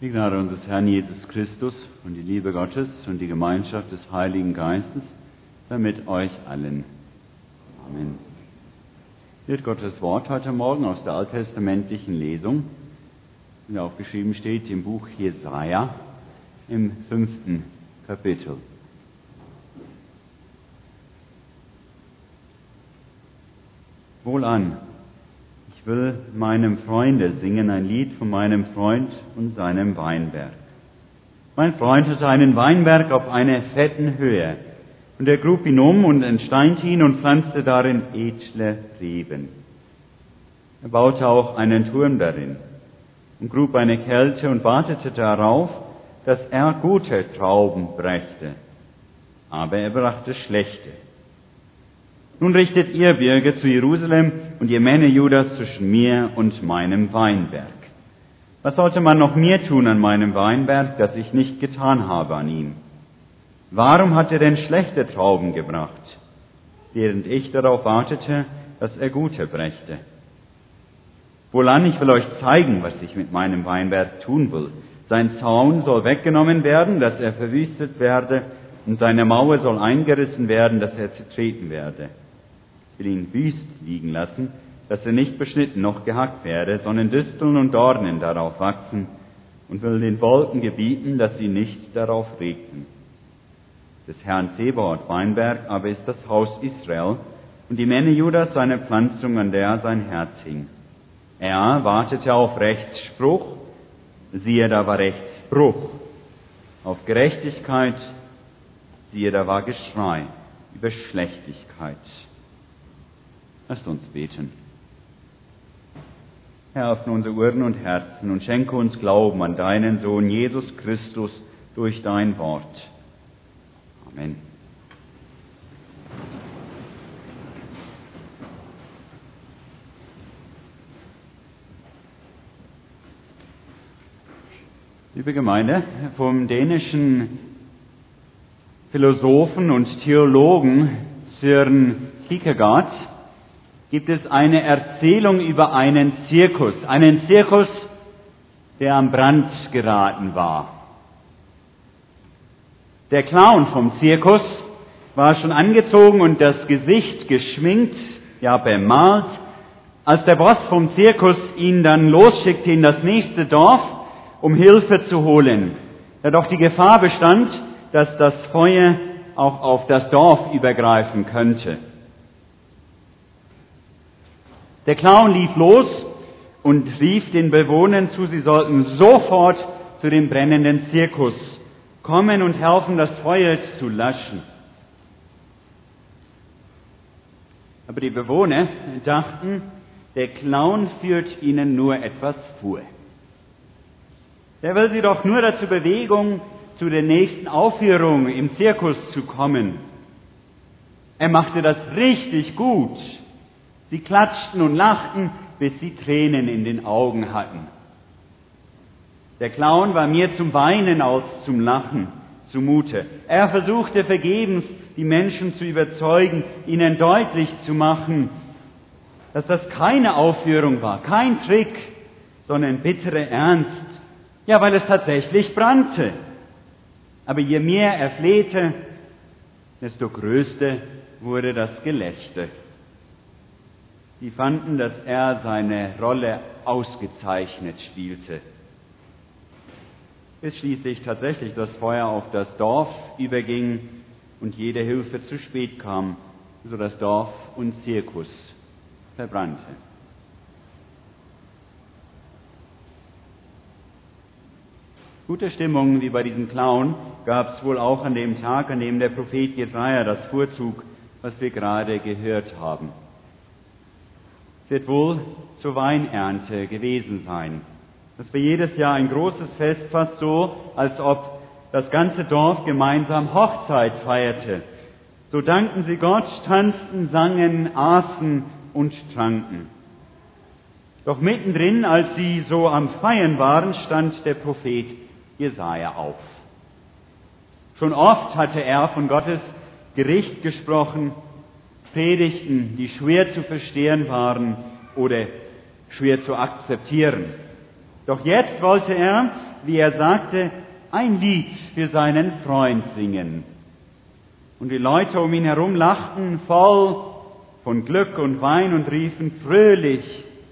Die Gnade unseres Herrn Jesus Christus und die Liebe Gottes und die Gemeinschaft des Heiligen Geistes sei mit euch allen. Amen. Wird Gottes Wort heute Morgen aus der alttestamentlichen Lesung, wie aufgeschrieben steht im Buch Jesaja im fünften Kapitel. Wohlan, ich will meinem Freunde singen ein Lied von meinem Freund und seinem Weinberg. Mein Freund hatte einen Weinberg auf einer fetten Höhe, und er grub ihn um und entsteint ihn und pflanzte darin edle Reben. Er baute auch einen Turm darin und grub eine Kälte und wartete darauf, dass er gute Trauben brächte. Aber er brachte schlechte. Nun richtet ihr Bürger zu Jerusalem und ihr Männer Judas zwischen mir und meinem Weinberg. Was sollte man noch mehr tun an meinem Weinberg, das ich nicht getan habe an ihm? Warum hat er denn schlechte Trauben gebracht, während ich darauf wartete, dass er gute brächte? Wohlan, ich will euch zeigen, was ich mit meinem Weinberg tun will. Sein Zaun soll weggenommen werden, dass er verwüstet werde, und seine Mauer soll eingerissen werden, dass er zertreten werde will wüst liegen lassen, dass er nicht beschnitten noch gehackt werde, sondern Disteln und Dornen darauf wachsen und will den Wolken gebieten, dass sie nicht darauf regnen. Des Herrn Zebaoth Weinberg aber ist das Haus Israel und die Männer Judas seine Pflanzung, an der sein Herz hing. Er wartete auf Rechtsspruch, siehe, da war Rechtsbruch. Auf Gerechtigkeit, siehe, da war Geschrei über Schlechtigkeit. Lasst uns beten. Herr, öffne unsere Ohren und Herzen und schenke uns Glauben an deinen Sohn Jesus Christus durch dein Wort. Amen. Liebe Gemeinde, vom dänischen Philosophen und Theologen Søren Kierkegaard gibt es eine Erzählung über einen Zirkus, einen Zirkus, der am Brand geraten war. Der Clown vom Zirkus war schon angezogen und das Gesicht geschminkt, ja bemalt, als der Boss vom Zirkus ihn dann losschickte in das nächste Dorf, um Hilfe zu holen, da doch die Gefahr bestand, dass das Feuer auch auf das Dorf übergreifen könnte. Der Clown lief los und rief den Bewohnern zu, sie sollten sofort zu dem brennenden Zirkus kommen und helfen, das Feuer zu löschen. Aber die Bewohner dachten, der Clown führt ihnen nur etwas vor. Der will sie doch nur dazu Bewegung, zu der nächsten Aufführung im Zirkus zu kommen. Er machte das richtig gut. Sie klatschten und lachten, bis sie Tränen in den Augen hatten. Der Clown war mehr zum Weinen als zum Lachen zumute. Er versuchte vergebens, die Menschen zu überzeugen, ihnen deutlich zu machen, dass das keine Aufführung war, kein Trick, sondern bittere Ernst. Ja, weil es tatsächlich brannte. Aber je mehr er flehte, desto größer wurde das Gelächter. Sie fanden, dass er seine Rolle ausgezeichnet spielte. Bis schließlich tatsächlich das Feuer auf das Dorf überging und jede Hilfe zu spät kam, so dass Dorf und Zirkus verbrannte. Gute Stimmung wie bei diesem Clown gab es wohl auch an dem Tag, an dem der Prophet Jesaja das vorzug, was wir gerade gehört haben wird wohl zur Weinernte gewesen sein. Das war jedes Jahr ein großes Fest, fast so, als ob das ganze Dorf gemeinsam Hochzeit feierte. So dankten sie Gott, tanzten, sangen, aßen und tranken. Doch mittendrin, als sie so am Feiern waren, stand der Prophet Jesaja auf. Schon oft hatte er von Gottes Gericht gesprochen, Predigten, die schwer zu verstehen waren oder schwer zu akzeptieren. Doch jetzt wollte er wie er sagte, ein Lied für seinen Freund singen. Und die Leute um ihn herum lachten voll von Glück und Wein und riefen fröhlich,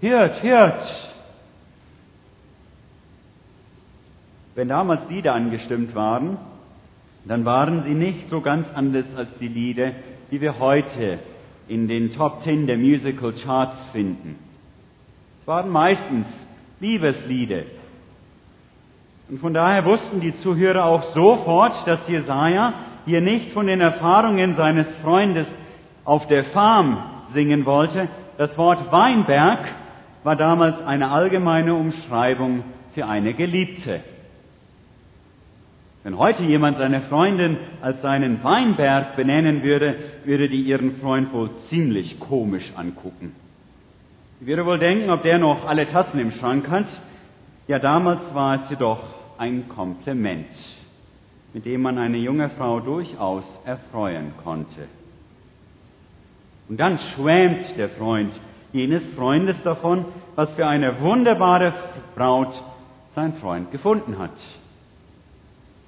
hört, hört. Wenn damals Lieder angestimmt waren, dann waren sie nicht so ganz anders als die Lieder, die wir heute in den Top Ten der Musical Charts finden. Es waren meistens Liebeslieder. Und von daher wussten die Zuhörer auch sofort, dass Jesaja hier nicht von den Erfahrungen seines Freundes auf der Farm singen wollte. Das Wort Weinberg war damals eine allgemeine Umschreibung für eine Geliebte. Wenn heute jemand seine Freundin als seinen Weinberg benennen würde, würde die ihren Freund wohl ziemlich komisch angucken. Sie würde wohl denken, ob der noch alle Tassen im Schrank hat. Ja, damals war es jedoch ein Kompliment, mit dem man eine junge Frau durchaus erfreuen konnte. Und dann schwärmt der Freund jenes Freundes davon, was für eine wunderbare Braut sein Freund gefunden hat.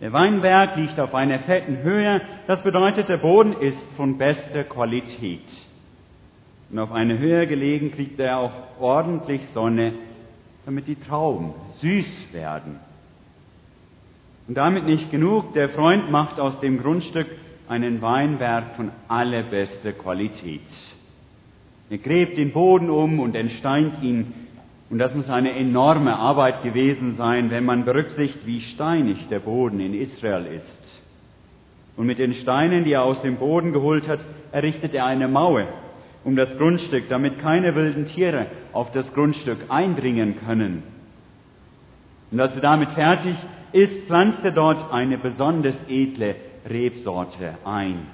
Der Weinberg liegt auf einer fetten Höhe, das bedeutet, der Boden ist von bester Qualität. Und auf eine Höhe gelegen kriegt er auch ordentlich Sonne, damit die Trauben süß werden. Und damit nicht genug, der Freund macht aus dem Grundstück einen Weinberg von allerbester Qualität. Er gräbt den Boden um und entsteint ihn und das muss eine enorme Arbeit gewesen sein, wenn man berücksichtigt, wie steinig der Boden in Israel ist. Und mit den Steinen, die er aus dem Boden geholt hat, errichtet er eine Mauer um das Grundstück, damit keine wilden Tiere auf das Grundstück eindringen können. Und als er damit fertig ist, pflanzt er dort eine besonders edle Rebsorte ein.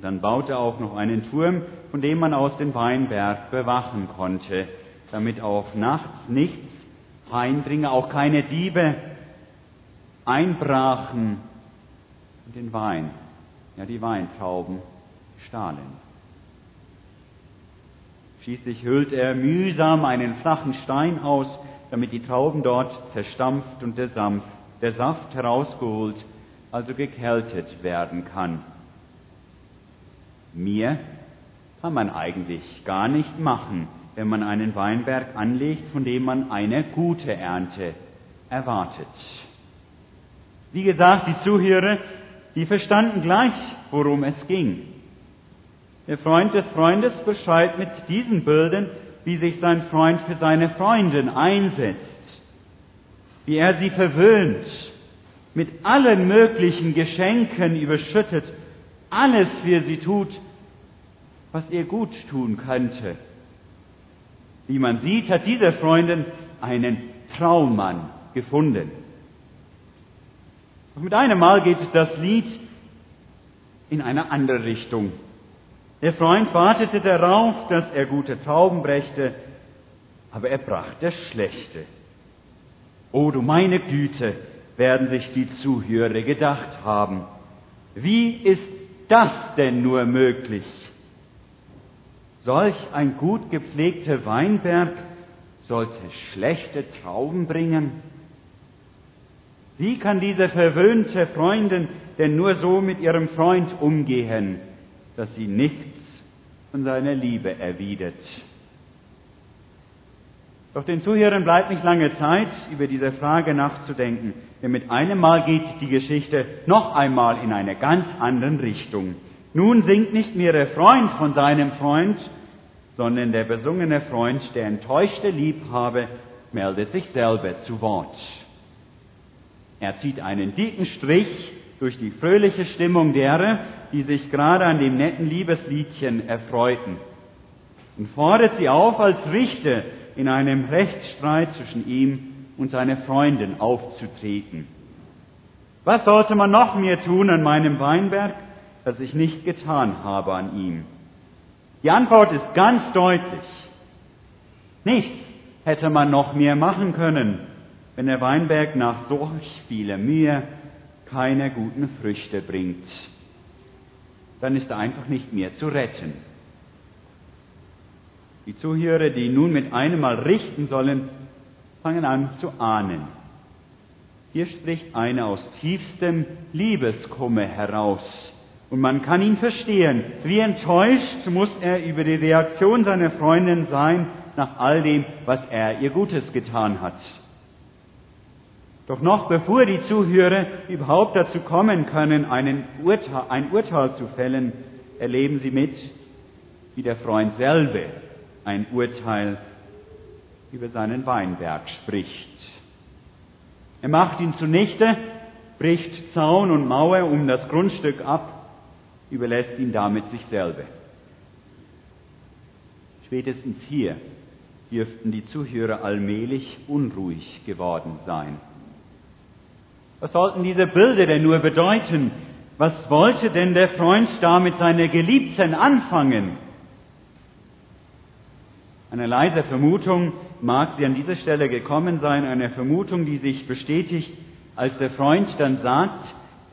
dann baut er auch noch einen Turm, von dem man aus den Weinberg bewachen konnte damit auch nachts nichts eindringe, auch keine Diebe einbrachen und den Wein, ja die Weintrauben stahlen. Schließlich hüllt er mühsam einen flachen Stein aus, damit die Trauben dort zerstampft und der, Saft, der Saft herausgeholt, also gekältet werden kann. Mir kann man eigentlich gar nicht machen, wenn man einen Weinberg anlegt, von dem man eine gute Ernte erwartet. Wie gesagt, die Zuhörer, die verstanden gleich, worum es ging. Der Freund des Freundes beschreibt mit diesen Bildern, wie sich sein Freund für seine Freundin einsetzt, wie er sie verwöhnt, mit allen möglichen Geschenken überschüttet, alles für sie tut, was ihr gut tun könnte. Wie man sieht, hat diese Freundin einen Traummann gefunden. Doch mit einem Mal geht das Lied in eine andere Richtung. Der Freund wartete darauf, dass er gute Trauben brächte, aber er brachte schlechte. O du meine Güte, werden sich die Zuhörer gedacht haben. Wie ist das denn nur möglich? Solch ein gut gepflegter Weinberg sollte schlechte Trauben bringen? Wie kann diese verwöhnte Freundin denn nur so mit ihrem Freund umgehen, dass sie nichts von seiner Liebe erwidert? Doch den Zuhörern bleibt nicht lange Zeit, über diese Frage nachzudenken, denn mit einem Mal geht die Geschichte noch einmal in eine ganz andere Richtung. Nun singt nicht mehr der Freund von seinem Freund, sondern der besungene Freund, der enttäuschte Liebhaber, meldet sich selber zu Wort. Er zieht einen dicken Strich durch die fröhliche Stimmung derer, die sich gerade an dem netten Liebesliedchen erfreuten und fordert sie auf, als Richter in einem Rechtsstreit zwischen ihm und seiner Freundin aufzutreten. Was sollte man noch mehr tun an meinem Weinberg, das ich nicht getan habe an ihm? Die Antwort ist ganz deutlich. Nichts hätte man noch mehr machen können, wenn der Weinberg nach solch vieler Mühe keine guten Früchte bringt. Dann ist er einfach nicht mehr zu retten. Die Zuhörer, die nun mit einem Mal richten sollen, fangen an zu ahnen. Hier spricht einer aus tiefstem Liebeskummer heraus. Und man kann ihn verstehen. Wie enttäuscht muss er über die Reaktion seiner Freundin sein nach all dem, was er ihr Gutes getan hat. Doch noch bevor die Zuhörer überhaupt dazu kommen können, Urteil, ein Urteil zu fällen, erleben sie mit, wie der Freund selber ein Urteil über seinen Weinberg spricht. Er macht ihn zunichte, bricht Zaun und Mauer um das Grundstück ab, überlässt ihn damit sich selber. Spätestens hier dürften die Zuhörer allmählich unruhig geworden sein. Was sollten diese Bilder denn nur bedeuten? Was wollte denn der Freund da mit seiner Geliebten anfangen? Eine leise Vermutung mag sie an dieser Stelle gekommen sein, eine Vermutung, die sich bestätigt, als der Freund dann sagt,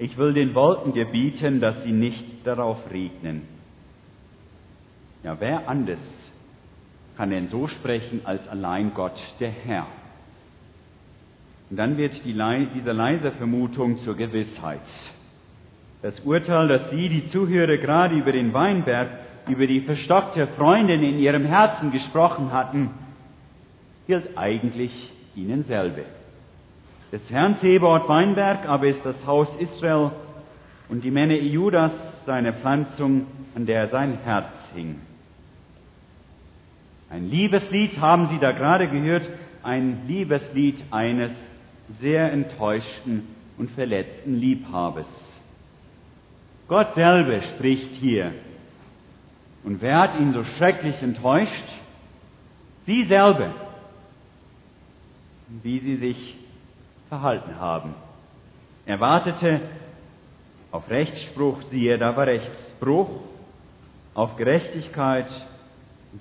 ich will den Wolken gebieten, dass sie nicht darauf regnen. Ja, wer anders kann denn so sprechen als allein Gott, der Herr? Und dann wird die, diese leise Vermutung zur Gewissheit. Das Urteil, das Sie, die Zuhörer, gerade über den Weinberg, über die verstockte Freundin in ihrem Herzen gesprochen hatten, gilt eigentlich Ihnen selber. Des Herrn Zebot Weinberg aber ist das Haus Israel und die Männer Judas seine Pflanzung, an der sein Herz hing. Ein Liebeslied haben Sie da gerade gehört, ein Liebeslied eines sehr enttäuschten und verletzten Liebhabers. Gott selber spricht hier. Und wer hat ihn so schrecklich enttäuscht? Sie selber. Wie sie sich verhalten haben. Er wartete auf Rechtsspruch, siehe, da war Rechtsbruch, auf Gerechtigkeit,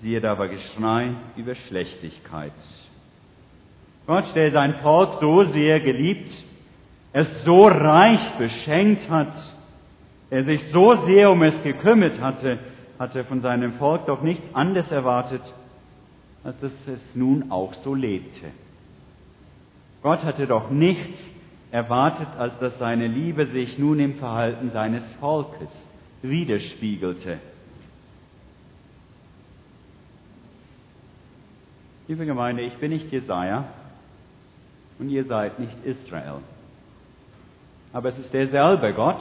siehe, da war Geschrei über Schlechtigkeit. Gott, der sein Volk so sehr geliebt, es so reich beschenkt hat, er sich so sehr um es gekümmert hatte, hatte von seinem Volk doch nichts anderes erwartet, als dass es nun auch so lebte. Gott hatte doch nichts erwartet, als dass seine Liebe sich nun im Verhalten seines Volkes widerspiegelte. Liebe Gemeinde, ich bin nicht Jesaja, und ihr seid nicht Israel. Aber es ist derselbe Gott,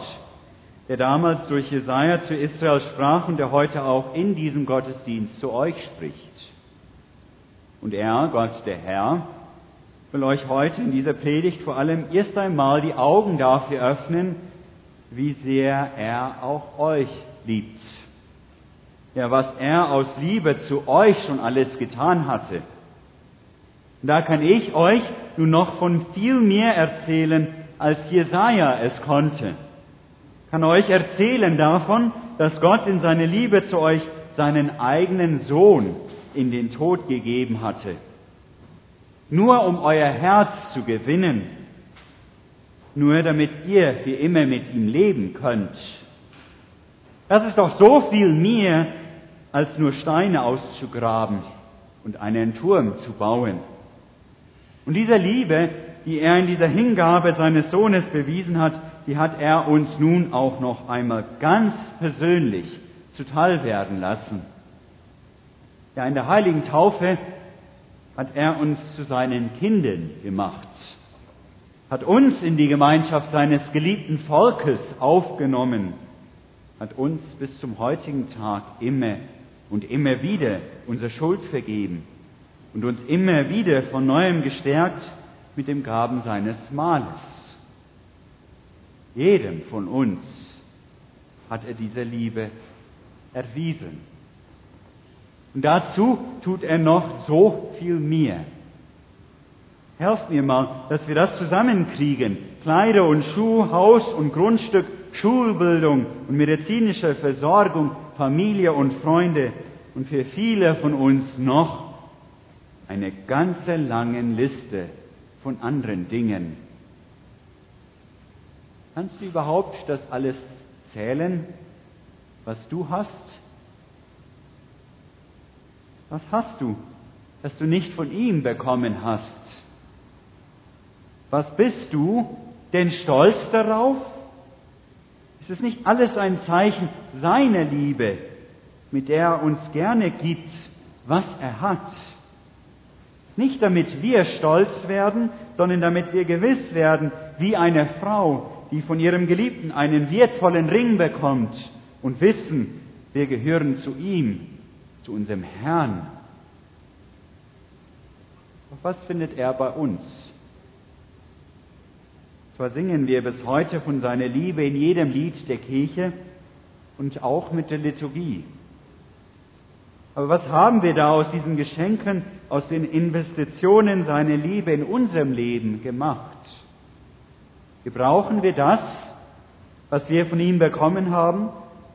der damals durch Jesaja zu Israel sprach und der heute auch in diesem Gottesdienst zu euch spricht. Und er, Gott der Herr, will euch heute in dieser Predigt vor allem erst einmal die Augen dafür öffnen, wie sehr er auch euch liebt. Ja, was er aus Liebe zu euch schon alles getan hatte da kann ich euch nun noch von viel mehr erzählen, als Jesaja es konnte. Kann euch erzählen davon, dass Gott in seiner Liebe zu euch seinen eigenen Sohn in den Tod gegeben hatte. Nur um euer Herz zu gewinnen. Nur damit ihr für immer mit ihm leben könnt. Das ist doch so viel mehr, als nur Steine auszugraben und einen Turm zu bauen. Und diese Liebe, die er in dieser Hingabe seines Sohnes bewiesen hat, die hat er uns nun auch noch einmal ganz persönlich zuteil werden lassen. Ja, in der heiligen Taufe hat er uns zu seinen Kindern gemacht, hat uns in die Gemeinschaft seines geliebten Volkes aufgenommen, hat uns bis zum heutigen Tag immer und immer wieder unsere Schuld vergeben und uns immer wieder von neuem gestärkt mit dem Gaben seines Mahles. Jedem von uns hat er diese Liebe erwiesen. Und dazu tut er noch so viel mehr. Helft mir mal, dass wir das zusammenkriegen. Kleider und Schuh, Haus und Grundstück, Schulbildung und medizinische Versorgung, Familie und Freunde und für viele von uns noch eine ganze lange Liste von anderen Dingen. Kannst du überhaupt das alles zählen, was du hast? Was hast du, das du nicht von ihm bekommen hast? Was bist du denn stolz darauf? Ist es nicht alles ein Zeichen seiner Liebe, mit der er uns gerne gibt, was er hat? Nicht damit wir stolz werden, sondern damit wir gewiss werden, wie eine Frau, die von ihrem Geliebten einen wertvollen Ring bekommt und wissen, wir gehören zu ihm, zu unserem Herrn. Doch was findet er bei uns? Zwar singen wir bis heute von seiner Liebe in jedem Lied der Kirche und auch mit der Liturgie. Aber was haben wir da aus diesen Geschenken, aus den Investitionen seiner Liebe in unserem Leben gemacht? Gebrauchen wir das, was wir von ihm bekommen haben,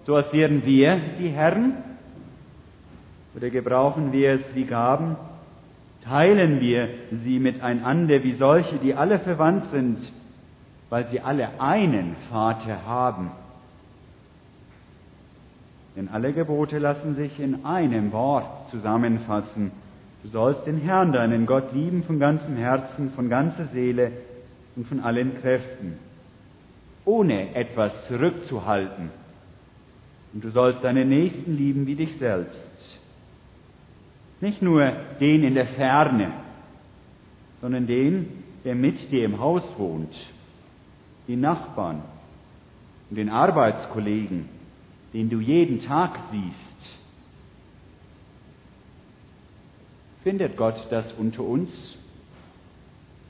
so als wären wir die Herren? Oder gebrauchen wir es wie Gaben? Teilen wir sie miteinander wie solche, die alle verwandt sind weil sie alle einen Vater haben. Denn alle Gebote lassen sich in einem Wort zusammenfassen. Du sollst den Herrn, deinen Gott, lieben von ganzem Herzen, von ganzer Seele und von allen Kräften, ohne etwas zurückzuhalten. Und du sollst deinen Nächsten lieben wie dich selbst. Nicht nur den in der Ferne, sondern den, der mit dir im Haus wohnt den Nachbarn und den Arbeitskollegen, den du jeden Tag siehst. Findet Gott das unter uns?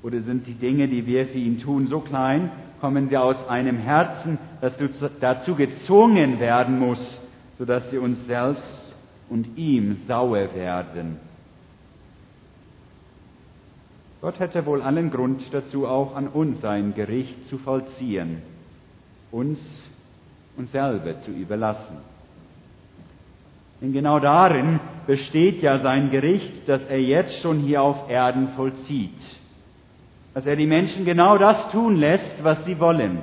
Oder sind die Dinge, die wir für ihn tun, so klein, kommen sie aus einem Herzen, das dazu gezwungen werden muss, sodass sie uns selbst und ihm sauer werden? Gott hätte wohl allen Grund dazu, auch an uns sein Gericht zu vollziehen, uns uns selber zu überlassen. Denn genau darin besteht ja sein Gericht, das er jetzt schon hier auf Erden vollzieht. Dass er die Menschen genau das tun lässt, was sie wollen.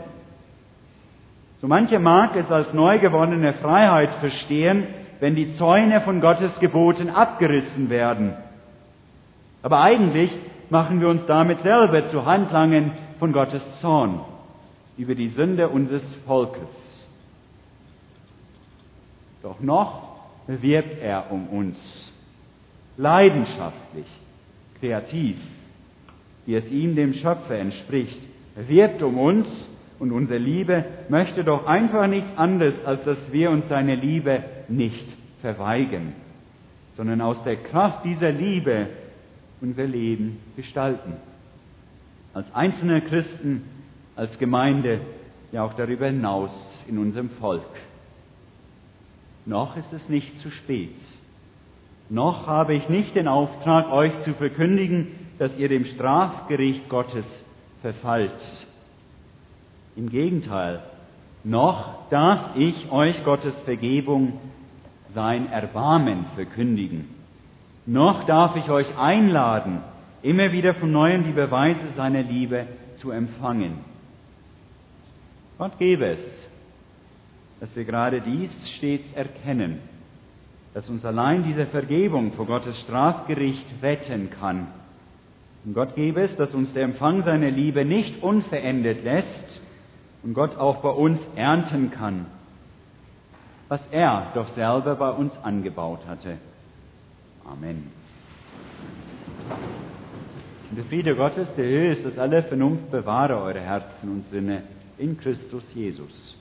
So manche mag es als neu gewonnene Freiheit verstehen, wenn die Zäune von Gottes Geboten abgerissen werden. Aber eigentlich machen wir uns damit selber zu Handlangern von Gottes Zorn über die Sünde unseres Volkes. Doch noch bewirbt er um uns, leidenschaftlich, kreativ, wie es ihm dem Schöpfer entspricht. Er wirbt um uns und unsere Liebe möchte doch einfach nichts anderes, als dass wir uns seine Liebe nicht verweigern, sondern aus der Kraft dieser Liebe unser Leben gestalten. Als einzelne Christen, als Gemeinde, ja auch darüber hinaus in unserem Volk. Noch ist es nicht zu spät. Noch habe ich nicht den Auftrag, euch zu verkündigen, dass ihr dem Strafgericht Gottes verfallt. Im Gegenteil, noch darf ich euch Gottes Vergebung, sein Erbarmen verkündigen noch darf ich euch einladen, immer wieder von neuem die Beweise seiner Liebe zu empfangen. Gott gebe es, dass wir gerade dies stets erkennen, dass uns allein diese Vergebung vor Gottes Strafgericht retten kann. Und Gott gebe es, dass uns der Empfang seiner Liebe nicht unverendet lässt und Gott auch bei uns ernten kann, was er doch selber bei uns angebaut hatte. Amen. Und der Friede Gottes, der höher ist alle Vernunft, bewahre eure Herzen und Sinne in Christus Jesus.